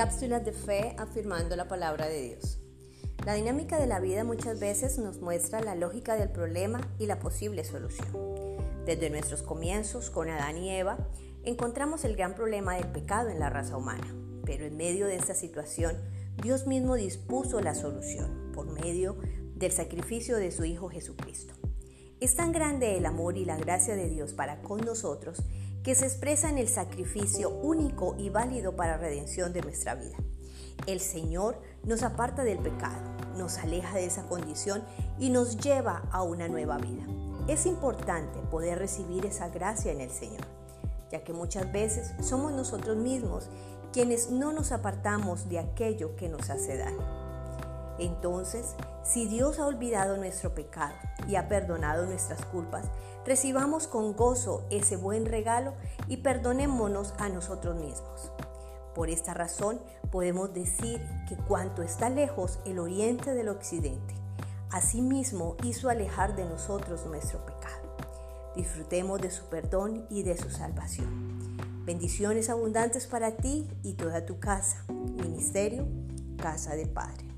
Cápsulas de fe afirmando la palabra de Dios. La dinámica de la vida muchas veces nos muestra la lógica del problema y la posible solución. Desde nuestros comienzos con Adán y Eva, encontramos el gran problema del pecado en la raza humana, pero en medio de esta situación, Dios mismo dispuso la solución por medio del sacrificio de su Hijo Jesucristo. Es tan grande el amor y la gracia de Dios para con nosotros que se expresa en el sacrificio único y válido para redención de nuestra vida. El Señor nos aparta del pecado, nos aleja de esa condición y nos lleva a una nueva vida. Es importante poder recibir esa gracia en el Señor, ya que muchas veces somos nosotros mismos quienes no nos apartamos de aquello que nos hace daño. Entonces, si Dios ha olvidado nuestro pecado y ha perdonado nuestras culpas, recibamos con gozo ese buen regalo y perdonémonos a nosotros mismos. Por esta razón podemos decir que cuanto está lejos el oriente del occidente, asimismo hizo alejar de nosotros nuestro pecado. Disfrutemos de su perdón y de su salvación. Bendiciones abundantes para ti y toda tu casa. Ministerio, Casa del Padre.